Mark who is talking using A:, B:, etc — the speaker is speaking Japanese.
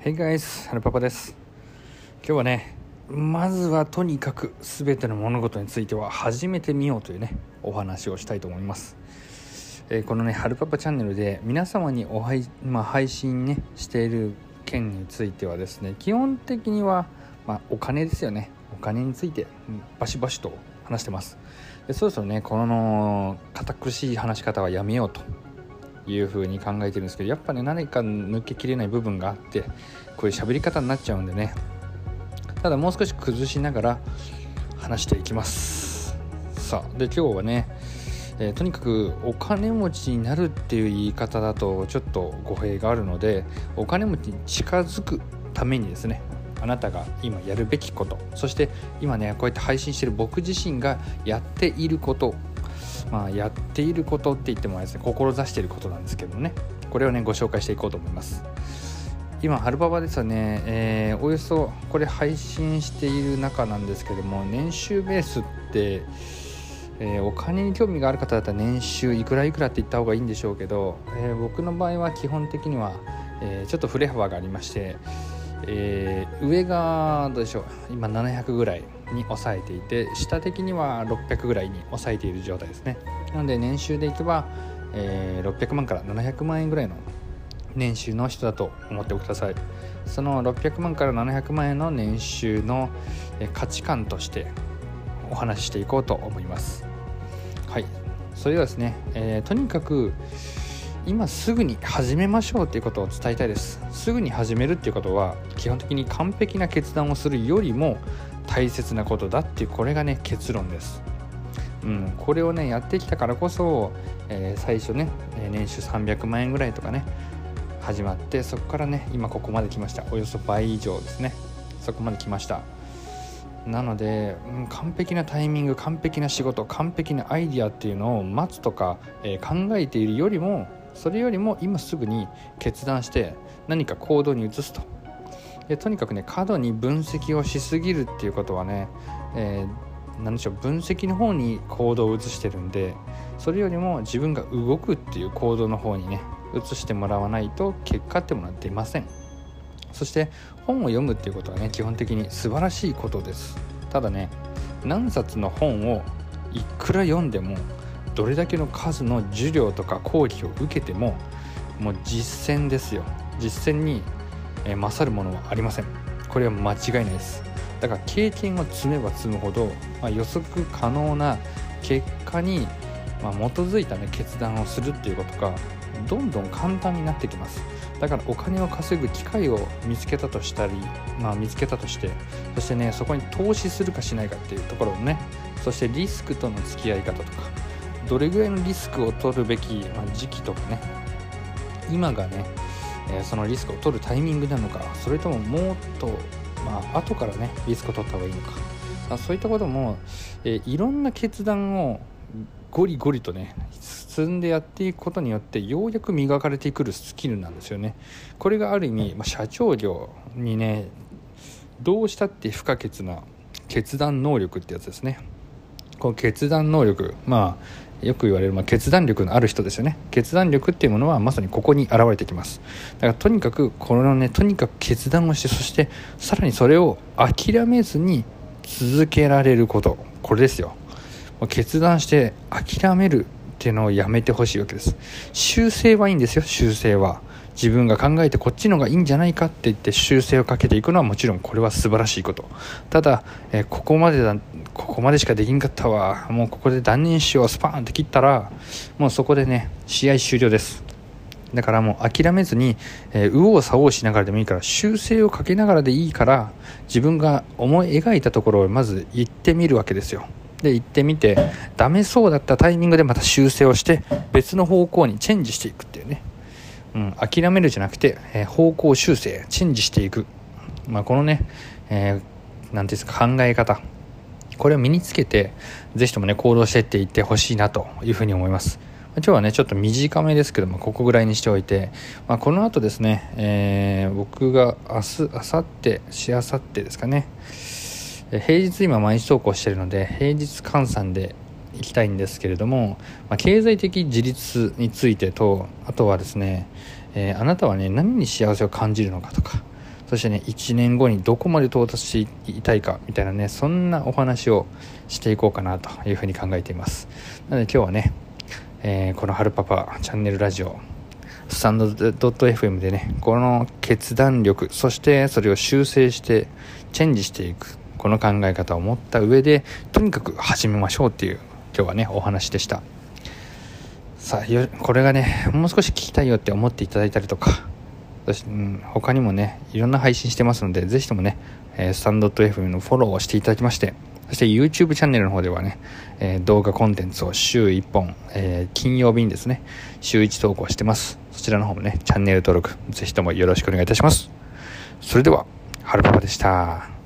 A: Hey guys, ハルパパです。今日はねまずはとにかく全ての物事については始めてみようというねお話をしたいと思います、えー、このねハルパパチャンネルで皆様にお配,、まあ、配信ねしている件についてはですね基本的には、まあ、お金ですよね。お金についてバシバシと話してます。でそろそろねこの堅苦しい話し方はやめようというふうに考えてるんですけどやっぱね何か抜けきれない部分があってこういう喋り方になっちゃうんでね。ただもう少し崩しながら話していきます。さあで今日はね、えー、とにかくお金持ちになるっていう言い方だとちょっと語弊があるのでお金持ちに近づくためにですねあなたが今やるべきことそして今ねこうやって配信してる僕自身がやっていることまあ、やっていることって言ってもあれですね志していることなんですけどもね。これをねご紹介していこうと思います。今アルババですよね、えー、およそこれ配信している中なんですけども年収ベースって、えー、お金に興味がある方だったら年収いくらいくらって言った方がいいんでしょうけど、えー、僕の場合は基本的には、えちょっと振れ幅がありまして、え上がどうでしょう？今700ぐらいに抑えていて下的には600ぐらいに抑えている状態ですね。なので年収でいけば、えー、600万から700万円ぐらいの年収の人だと思ってください。その600万から700万円の年収の価値観としてお話ししていこうと思います。はい。それではですね、えー、とにかく今すぐに始めましょうということを伝えたいです。すぐに始めるっていうことは基本的に完璧な決断をするよりも大切なことだっていうこれがね結論です。うん、これをねやってきたからこそ、えー、最初ね年収300万円ぐらいとかね始まってそこからね今ここまで来ました。およそ倍以上ですね。そこまで来ました。なので、うん、完璧なタイミング完璧な仕事完璧なアイディアっていうのを待つとか、えー、考えているよりもそれよりも今すぐに決断して何か行動に移すと。でとにかくね過度に分析をしすぎるっていうことはね、えー、何でしょう分析の方に行動を移してるんでそれよりも自分が動くっていう行動の方にね移してもらわないと結果ってものは出ません。そして本を読むっていうことはね基本的に素晴らしいことです。ただね何冊の本をいくら読んでもどれだけの数の授業とか講義を受けてももう実践ですよ。実践に勝るものはありません。これは間違いないです。だから経験を積めば積むほど、まあ、予測可能な結果に、まあ、基づいた、ね、決断をするっていうことがどんどん簡単になってきます。だからお金を稼ぐ機会を見つけたとしたり、まあ、見つけたとしてそしてねそこに投資するかしないかっていうところをねそしてリスクとの付き合い方とかどれぐらいのリスクを取るべき、まあ、時期とかね。今がねえそのリスクを取るタイミングなのかそれとももっと、まあ後からねリスクを取った方がいいのか、まあ、そういったことも、えいろんな決断をゴリゴリとね進んでやっていくことによってようやく磨かれてくるスキルなんですよね。これがある意味、まあ、社長業にねどうしたって不可欠な決断能力ってやつですね。この決断能力まあよく言われる、まあ、決断力のある人ですよね。決断力っていうものはまさにここに現れてきます。だからとにかくこのねとにかく決断をしてそしてさらにそれを諦めずに続けられること。これですよ。決断して諦めるっていうのをやめてほしいわけです。修正はいいんですよ。修正は。自分が考えてこっちのがいいんじゃないかって言って修正をかけていくのはもちろんこれは素晴らしいこと。ただ、え、ここまでだここまでしかできんかったわ。もうここで断念しよう。スパーンって切ったらもうそこでね試合終了です。だからもう諦めずに、えー、右往左往しながらでもいいから修正をかけながらでいいから自分が思い描いたところをまず行ってみるわけですよ。で行ってみてダメそうだったタイミングでまた修正をして別の方向にチェンジしていくっていうね。うん、諦めるじゃなくて、えー、方向修正チェンジしていく、まあ、このね、えー、て言うんですか考え方。これを身につけて是非ともね行動していっていってほしいなというふうに思います。今日はねちょっと短めですけどもここぐらいにしておいて、まあ、この後ですね、えー、僕が明日明後日しあさってですかね。平日今毎日投稿してるので平日換算でいきたいんですけれども、まあ、経済的自立についてとあとはですね、えー、あなたはね何に幸せを感じるのかとかそしてね1年後にどこまで到達していたいかみたいなねそんなお話をしていこうかなというふうに考えています。なので今日はね、えー、この「春パパチャンネルラジオ」スタンド .fm でねこの決断力そしてそれを修正してチェンジしていくこの考え方を持った上でとにかく始めましょうっていう今日はねお話でした。さあこれがねもう少し聞きたいよって思っていただいたりとか私、うん、他にもねいろんな配信してますのでぜひともね、えー、スタンド FM のフォローをしていただきましてそして YouTube チャンネルの方ではね、えー、動画コンテンツを週1本、えー、金曜日にですね週1投稿してます。そちらの方もねチャンネル登録ぜひともよろしくお願いいたします。それでははるパパでした。